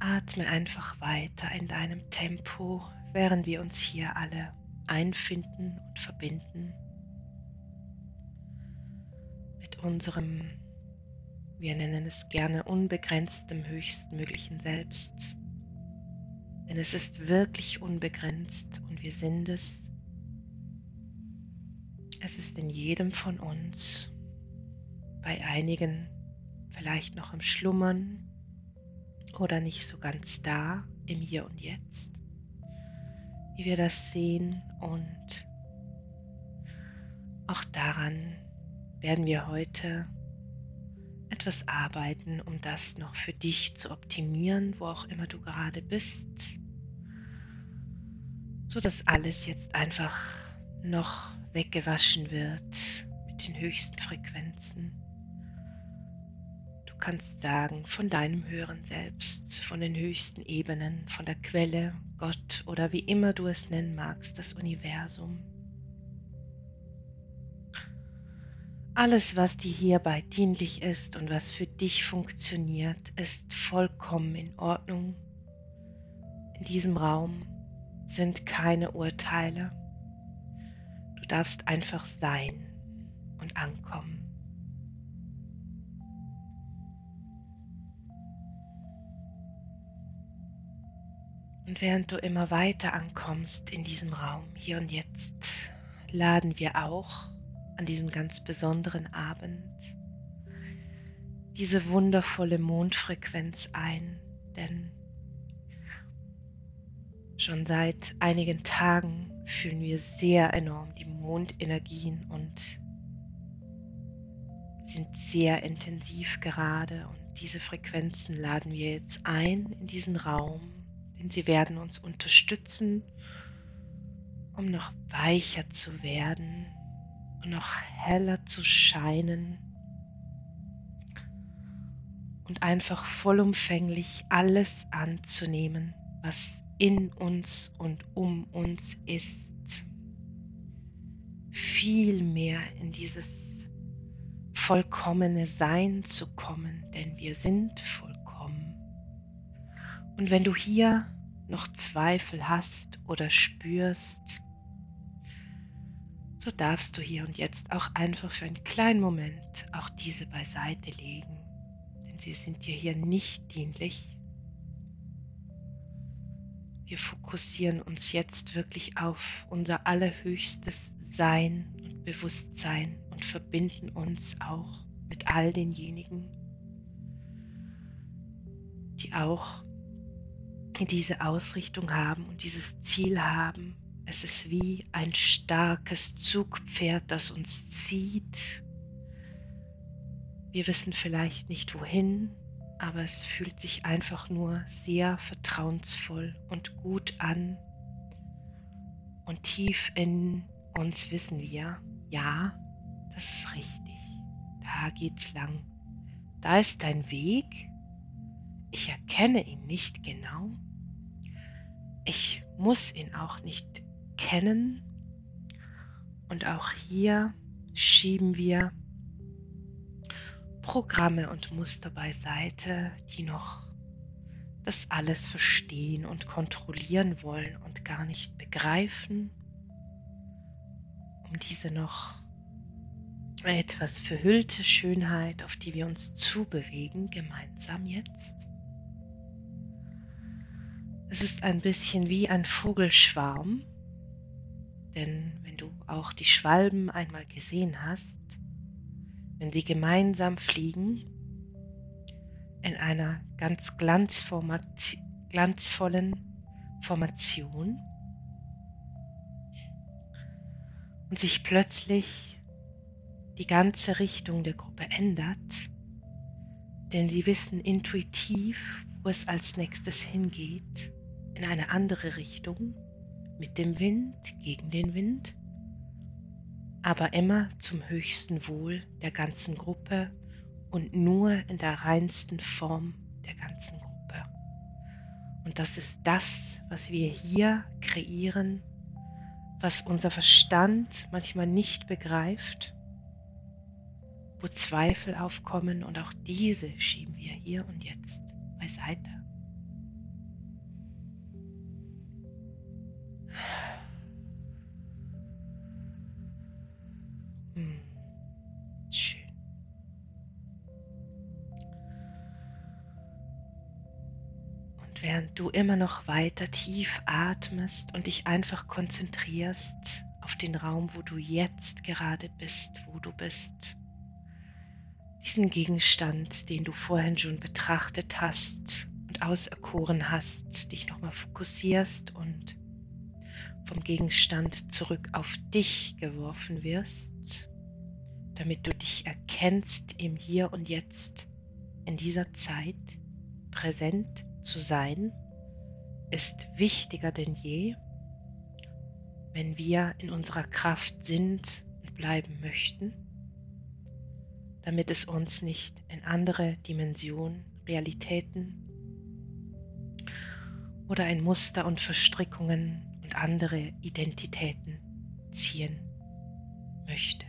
Atme einfach weiter in deinem Tempo, während wir uns hier alle einfinden und verbinden mit unserem, wir nennen es gerne unbegrenztem höchstmöglichen Selbst. Denn es ist wirklich unbegrenzt und wir sind es. Es ist in jedem von uns, bei einigen vielleicht noch im Schlummern, oder nicht so ganz da im Hier und Jetzt, wie wir das sehen. Und auch daran werden wir heute etwas arbeiten, um das noch für dich zu optimieren, wo auch immer du gerade bist, so dass alles jetzt einfach noch weggewaschen wird mit den höchsten Frequenzen kannst sagen von deinem höheren Selbst, von den höchsten Ebenen, von der Quelle, Gott oder wie immer du es nennen magst, das Universum. Alles, was dir hierbei dienlich ist und was für dich funktioniert, ist vollkommen in Ordnung. In diesem Raum sind keine Urteile. Du darfst einfach sein und ankommen. Und während du immer weiter ankommst in diesem Raum, hier und jetzt, laden wir auch an diesem ganz besonderen Abend diese wundervolle Mondfrequenz ein, denn schon seit einigen Tagen fühlen wir sehr enorm die Mondenergien und sind sehr intensiv gerade. Und diese Frequenzen laden wir jetzt ein in diesen Raum denn sie werden uns unterstützen, um noch weicher zu werden und noch heller zu scheinen und einfach vollumfänglich alles anzunehmen, was in uns und um uns ist. Viel mehr in dieses vollkommene Sein zu kommen, denn wir sind vollkommen. Und wenn du hier noch Zweifel hast oder spürst, so darfst du hier und jetzt auch einfach für einen kleinen Moment auch diese beiseite legen, denn sie sind dir hier nicht dienlich. Wir fokussieren uns jetzt wirklich auf unser allerhöchstes Sein und Bewusstsein und verbinden uns auch mit all denjenigen, die auch diese Ausrichtung haben und dieses Ziel haben. Es ist wie ein starkes Zugpferd, das uns zieht. Wir wissen vielleicht nicht wohin, aber es fühlt sich einfach nur sehr vertrauensvoll und gut an. Und tief in uns wissen wir, ja, das ist richtig. Da geht's lang. Da ist dein Weg. Ich erkenne ihn nicht genau. Ich muss ihn auch nicht kennen. Und auch hier schieben wir Programme und Muster beiseite, die noch das alles verstehen und kontrollieren wollen und gar nicht begreifen, um diese noch etwas verhüllte Schönheit, auf die wir uns zubewegen, gemeinsam jetzt. Es ist ein bisschen wie ein Vogelschwarm, denn wenn du auch die Schwalben einmal gesehen hast, wenn sie gemeinsam fliegen, in einer ganz glanzvollen Formation und sich plötzlich die ganze Richtung der Gruppe ändert, denn sie wissen intuitiv, wo es als nächstes hingeht, in eine andere Richtung, mit dem Wind, gegen den Wind aber immer zum höchsten Wohl der ganzen Gruppe und nur in der reinsten Form der ganzen Gruppe. Und das ist das, was wir hier kreieren, was unser Verstand manchmal nicht begreift, wo Zweifel aufkommen und auch diese schieben wir hier und jetzt beiseite. Du immer noch weiter tief atmest und dich einfach konzentrierst auf den Raum, wo du jetzt gerade bist, wo du bist. Diesen Gegenstand, den du vorhin schon betrachtet hast und auserkoren hast, dich nochmal fokussierst und vom Gegenstand zurück auf dich geworfen wirst, damit du dich erkennst im Hier und Jetzt, in dieser Zeit, präsent zu sein ist wichtiger denn je, wenn wir in unserer Kraft sind und bleiben möchten, damit es uns nicht in andere Dimensionen, Realitäten oder in Muster und Verstrickungen und andere Identitäten ziehen möchte.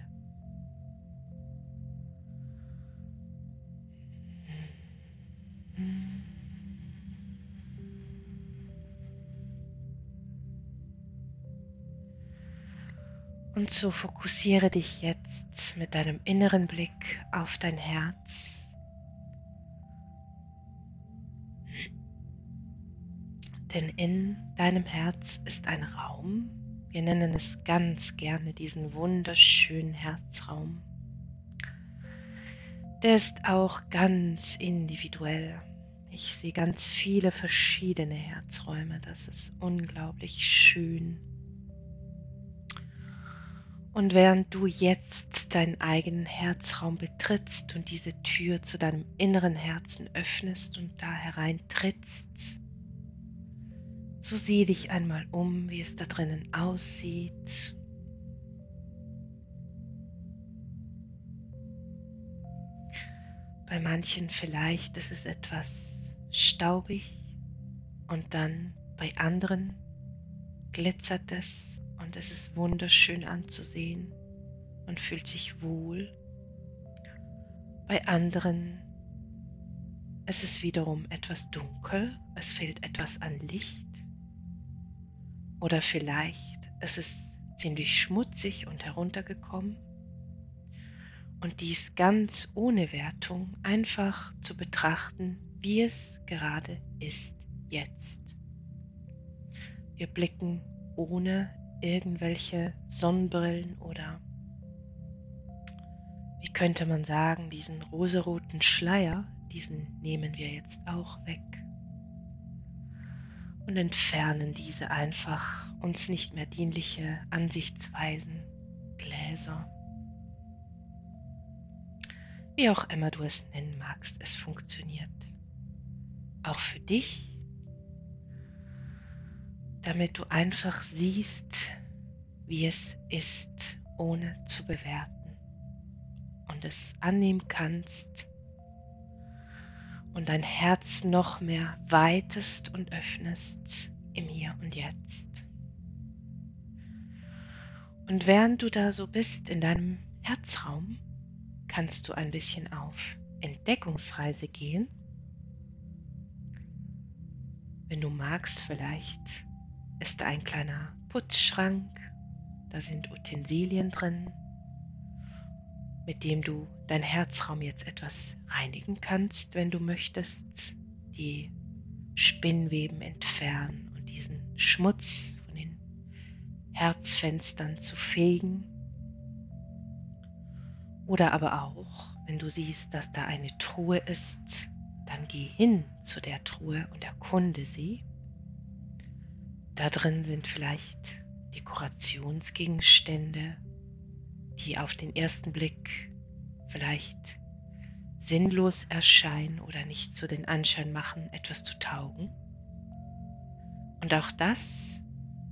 Und so fokussiere dich jetzt mit deinem inneren Blick auf dein Herz. Denn in deinem Herz ist ein Raum, wir nennen es ganz gerne diesen wunderschönen Herzraum. Der ist auch ganz individuell. Ich sehe ganz viele verschiedene Herzräume. Das ist unglaublich schön. Und während du jetzt deinen eigenen Herzraum betrittst und diese Tür zu deinem inneren Herzen öffnest und da hereintrittst, so sieh dich einmal um, wie es da drinnen aussieht. Bei manchen vielleicht ist es etwas staubig und dann bei anderen glitzert es und es ist wunderschön anzusehen. Man fühlt sich wohl. Bei anderen es ist wiederum etwas dunkel, es fehlt etwas an Licht. Oder vielleicht es ist ziemlich schmutzig und heruntergekommen. Und dies ganz ohne Wertung einfach zu betrachten, wie es gerade ist jetzt. Wir blicken ohne irgendwelche Sonnenbrillen oder wie könnte man sagen, diesen rosaroten Schleier, diesen nehmen wir jetzt auch weg und entfernen diese einfach uns nicht mehr dienliche Ansichtsweisen, Gläser. Wie auch immer du es nennen magst, es funktioniert. Auch für dich, damit du einfach siehst, wie es ist, ohne zu bewerten und es annehmen kannst und dein Herz noch mehr weitest und öffnest im Hier und Jetzt. Und während du da so bist in deinem Herzraum, kannst du ein bisschen auf Entdeckungsreise gehen. Wenn du magst, vielleicht ist ein kleiner Putzschrank, da sind Utensilien drin, mit dem du dein Herzraum jetzt etwas reinigen kannst, wenn du möchtest, die Spinnweben entfernen und diesen Schmutz von den Herzfenstern zu fegen. Oder aber auch, wenn du siehst, dass da eine Truhe ist, dann geh hin zu der Truhe und erkunde sie. Da drin sind vielleicht Dekorationsgegenstände, die auf den ersten Blick vielleicht sinnlos erscheinen oder nicht so den Anschein machen, etwas zu taugen. Und auch das,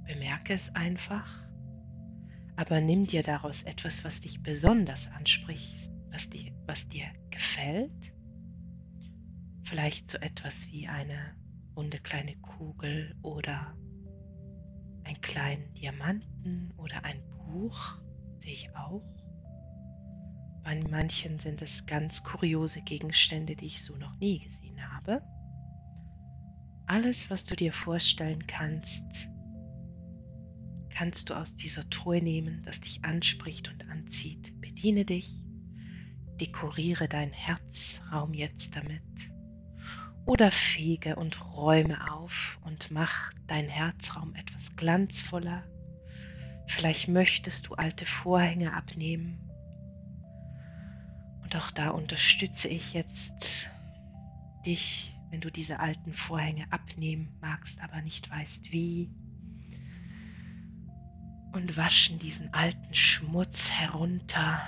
bemerke es einfach, aber nimm dir daraus etwas, was dich besonders anspricht, was dir, was dir gefällt. Vielleicht so etwas wie eine runde kleine Kugel oder einen kleinen Diamanten oder ein Buch sehe ich auch. Bei manchen sind es ganz kuriose Gegenstände, die ich so noch nie gesehen habe. Alles, was du dir vorstellen kannst, kannst du aus dieser Truhe nehmen, das dich anspricht und anzieht. Bediene dich, dekoriere deinen Herzraum jetzt damit oder fege und räume auf und mach deinen Herzraum etwas glanzvoller, Vielleicht möchtest du alte Vorhänge abnehmen. Und auch da unterstütze ich jetzt dich, wenn du diese alten Vorhänge abnehmen magst, aber nicht weißt wie. Und waschen diesen alten Schmutz herunter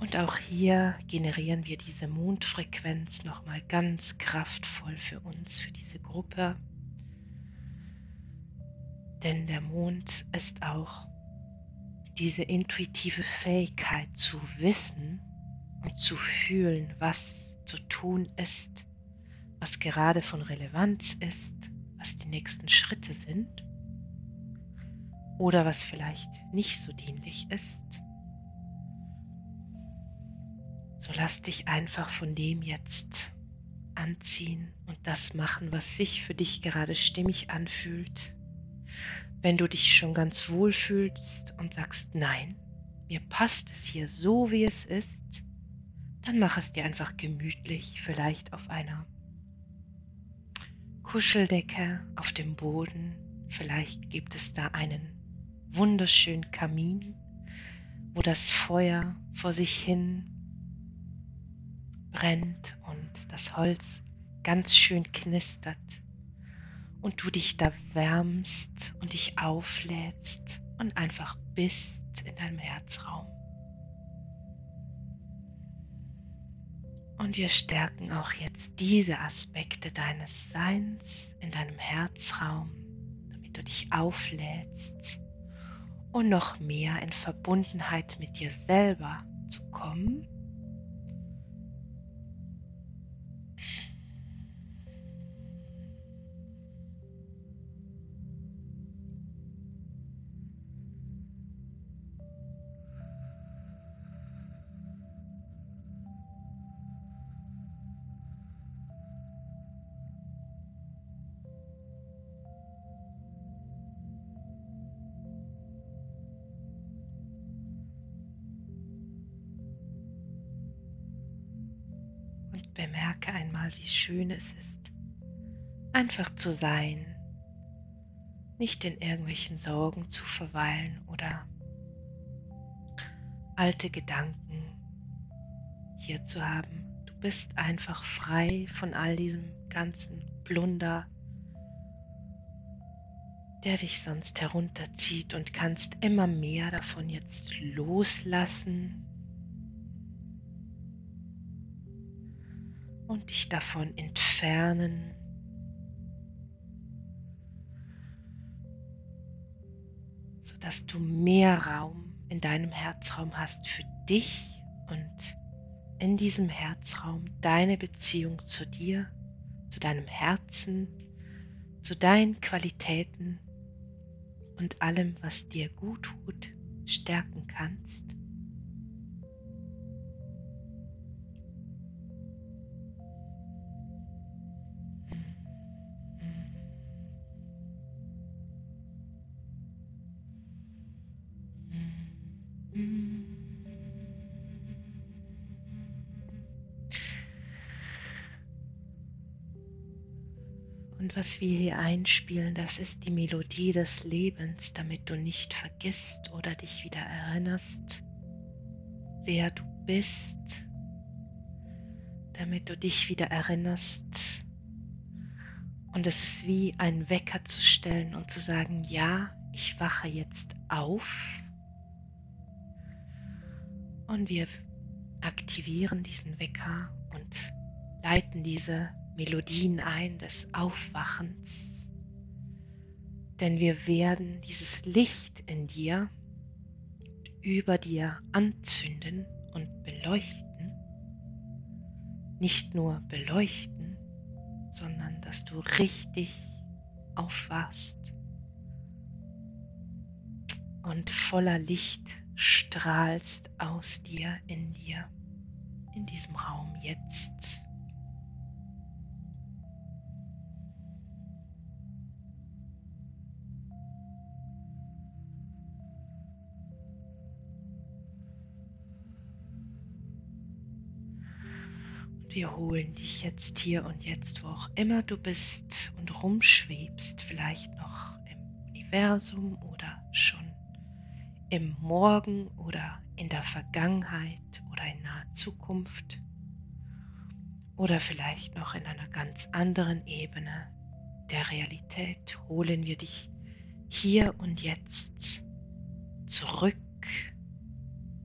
Und auch hier generieren wir diese Mondfrequenz nochmal ganz kraftvoll für uns, für diese Gruppe. Denn der Mond ist auch diese intuitive Fähigkeit zu wissen und zu fühlen, was zu tun ist, was gerade von Relevanz ist, was die nächsten Schritte sind oder was vielleicht nicht so dienlich ist so lass dich einfach von dem jetzt anziehen und das machen, was sich für dich gerade stimmig anfühlt. Wenn du dich schon ganz wohl fühlst und sagst, nein, mir passt es hier so, wie es ist, dann mach es dir einfach gemütlich, vielleicht auf einer Kuscheldecke auf dem Boden. Vielleicht gibt es da einen wunderschönen Kamin, wo das Feuer vor sich hin brennt und das Holz ganz schön knistert und du dich da wärmst und dich auflädst und einfach bist in deinem Herzraum. Und wir stärken auch jetzt diese Aspekte deines Seins in deinem Herzraum, damit du dich auflädst und noch mehr in Verbundenheit mit dir selber zu kommen Bemerke einmal, wie schön es ist, einfach zu sein, nicht in irgendwelchen Sorgen zu verweilen oder alte Gedanken hier zu haben. Du bist einfach frei von all diesem ganzen Plunder, der dich sonst herunterzieht und kannst immer mehr davon jetzt loslassen und dich davon entfernen. sodass du mehr Raum in deinem Herzraum hast für dich und in diesem Herzraum deine Beziehung zu dir, zu deinem Herzen, zu deinen Qualitäten und allem, was dir gut tut, stärken kannst. Was wir hier einspielen, das ist die Melodie des Lebens, damit du nicht vergisst oder dich wieder erinnerst, wer du bist, damit du dich wieder erinnerst. Und es ist wie ein Wecker zu stellen und zu sagen, ja, ich wache jetzt auf. Und wir aktivieren diesen Wecker und leiten diese Melodien ein des Aufwachens, denn wir werden dieses Licht in dir über dir anzünden und beleuchten, nicht nur beleuchten, sondern dass du richtig aufwachst und voller Licht strahlst aus dir, in dir, in diesem Raum jetzt. Wir holen dich jetzt hier und jetzt, wo auch immer du bist und rumschwebst, vielleicht noch im Universum oder schon im Morgen oder in der Vergangenheit oder in naher Zukunft oder vielleicht noch in einer ganz anderen Ebene der Realität, holen wir dich hier und jetzt zurück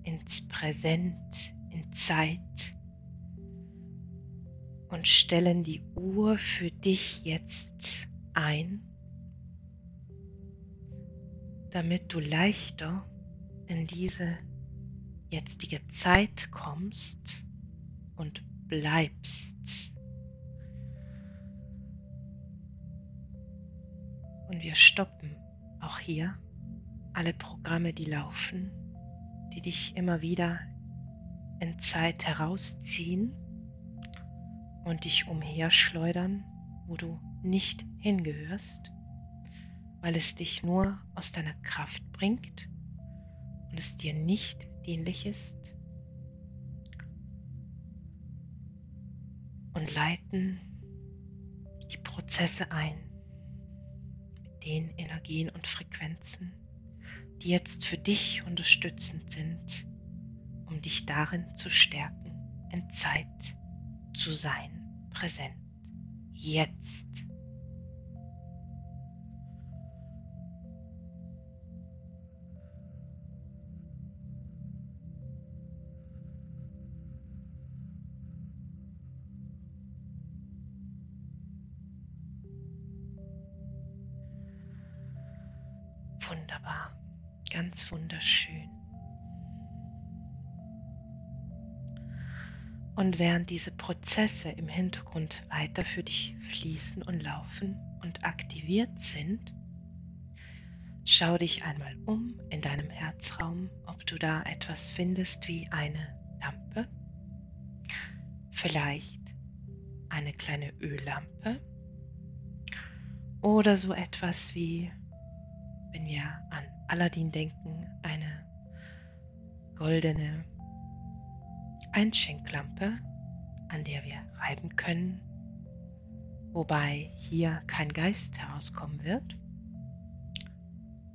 ins Präsent, in Zeit, und stellen die Uhr für dich jetzt ein, damit du leichter in diese jetzige Zeit kommst und bleibst. Und wir stoppen auch hier alle Programme, die laufen, die dich immer wieder in Zeit herausziehen und dich umherschleudern, wo du nicht hingehörst, weil es dich nur aus deiner Kraft bringt und es dir nicht dienlich ist. Und leiten die Prozesse ein mit den Energien und Frequenzen, die jetzt für dich unterstützend sind, um dich darin zu stärken, in Zeit zu sein präsent, jetzt. Wunderbar, ganz wunderschön. Und während diese Prozesse im Hintergrund weiter für dich fließen und laufen und aktiviert sind, schau dich einmal um in deinem Herzraum, ob du da etwas findest wie eine Lampe, vielleicht eine kleine Öllampe oder so etwas wie, wenn wir an Aladdin denken, eine goldene Einschenklampe, an der wir reiben können, wobei hier kein Geist herauskommen wird,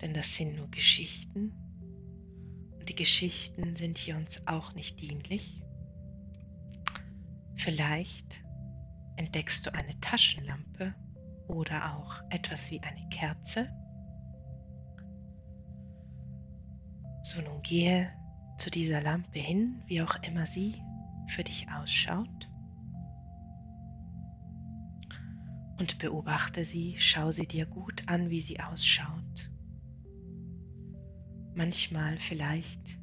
denn das sind nur Geschichten und die Geschichten sind hier uns auch nicht dienlich. Vielleicht entdeckst du eine Taschenlampe oder auch etwas wie eine Kerze. So nun gehe zu dieser Lampe hin, wie auch immer sie für dich ausschaut. Und beobachte sie, schau sie dir gut an, wie sie ausschaut. Manchmal vielleicht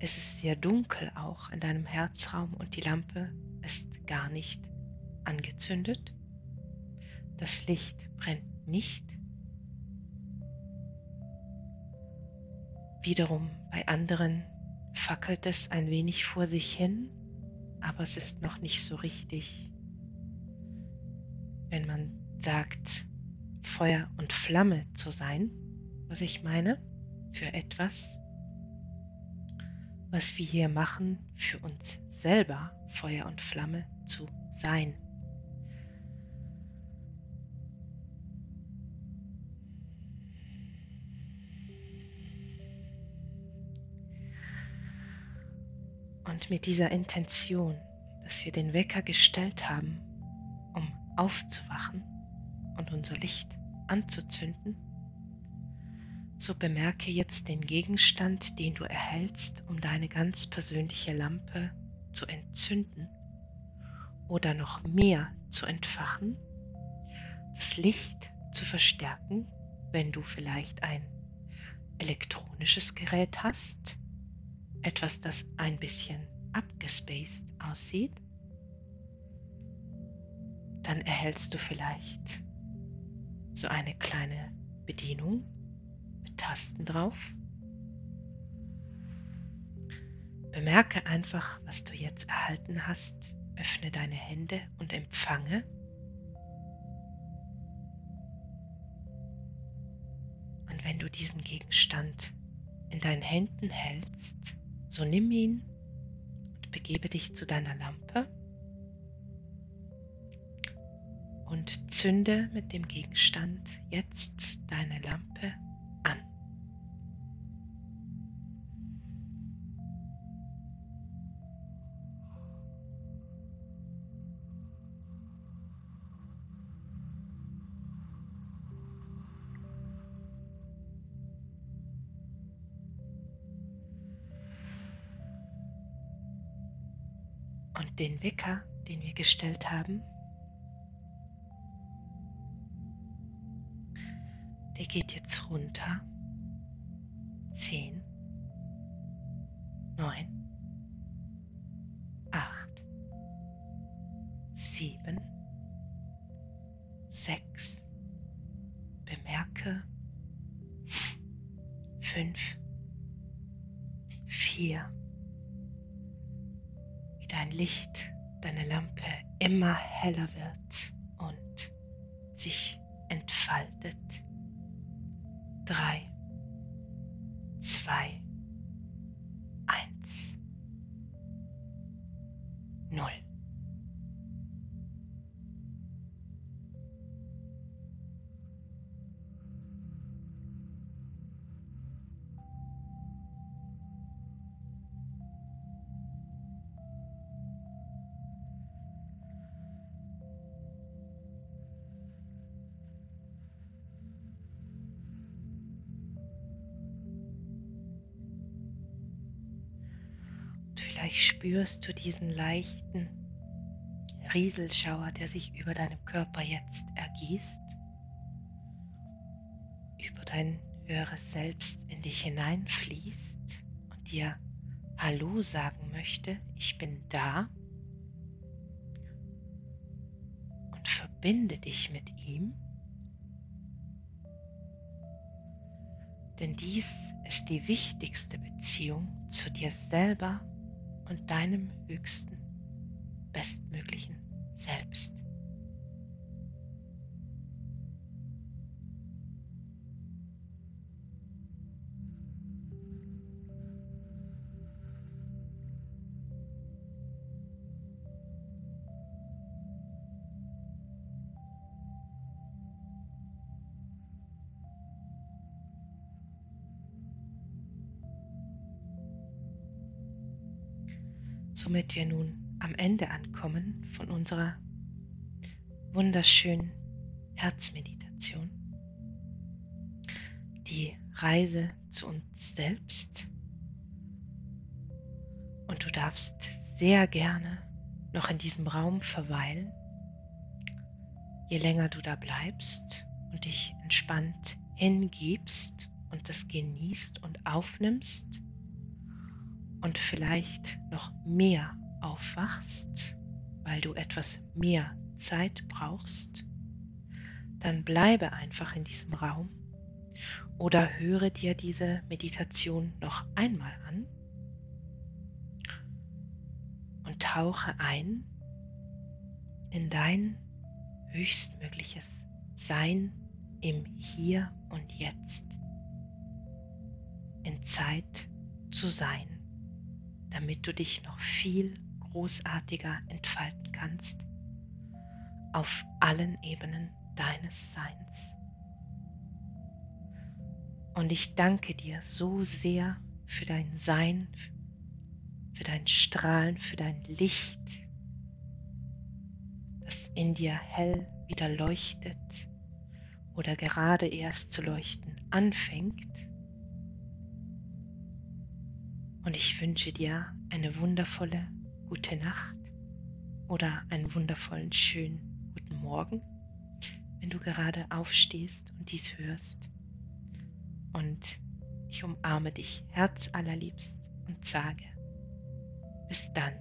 ist es sehr dunkel auch in deinem Herzraum und die Lampe ist gar nicht angezündet. Das Licht brennt nicht. Wiederum bei anderen fackelt es ein wenig vor sich hin, aber es ist noch nicht so richtig. Wenn man sagt, Feuer und Flamme zu sein, was ich meine, für etwas, was wir hier machen, für uns selber Feuer und Flamme zu sein. Und mit dieser Intention, dass wir den Wecker gestellt haben, um aufzuwachen und unser Licht anzuzünden, so bemerke jetzt den Gegenstand, den du erhältst, um deine ganz persönliche Lampe zu entzünden oder noch mehr zu entfachen, das Licht zu verstärken, wenn du vielleicht ein elektronisches Gerät hast etwas, das ein bisschen abgespaced aussieht, dann erhältst du vielleicht so eine kleine Bedienung mit Tasten drauf. Bemerke einfach, was du jetzt erhalten hast. Öffne deine Hände und empfange. Und wenn du diesen Gegenstand in deinen Händen hältst, so nimm ihn und begebe dich zu deiner Lampe und zünde mit dem Gegenstand jetzt deine Lampe den Wecker, den wir gestellt haben, der geht jetzt runter. Zehn, neun, acht, sieben, sechs. Bemerke. Fünf, vier Licht, deine Lampe immer heller wird und sich entfaltet. Drei, zwei, spürst du diesen leichten Rieselschauer, der sich über deinem Körper jetzt ergießt, über dein höheres Selbst in dich hineinfließt und dir Hallo sagen möchte, ich bin da und verbinde dich mit ihm. Denn dies ist die wichtigste Beziehung zu dir selber und deinem höchsten, bestmöglichen Selbst. Somit wir nun am Ende ankommen von unserer wunderschönen Herzmeditation. Die Reise zu uns selbst. Und du darfst sehr gerne noch in diesem Raum verweilen. Je länger du da bleibst und dich entspannt hingibst und das genießt und aufnimmst und vielleicht noch mehr aufwachst, weil du etwas mehr Zeit brauchst, dann bleibe einfach in diesem Raum oder höre dir diese Meditation noch einmal an und tauche ein in dein höchstmögliches Sein im Hier und Jetzt, in Zeit zu sein, damit du dich noch viel großartiger entfalten kannst auf allen Ebenen deines Seins. Und ich danke dir so sehr für dein Sein, für dein Strahlen, für dein Licht, das in dir hell wieder leuchtet oder gerade erst zu leuchten anfängt. Und ich wünsche dir eine wundervolle gute Nacht oder einen wundervollen schönen guten Morgen, wenn du gerade aufstehst und dies hörst. Und ich umarme dich herzallerliebst und sage, bis dann.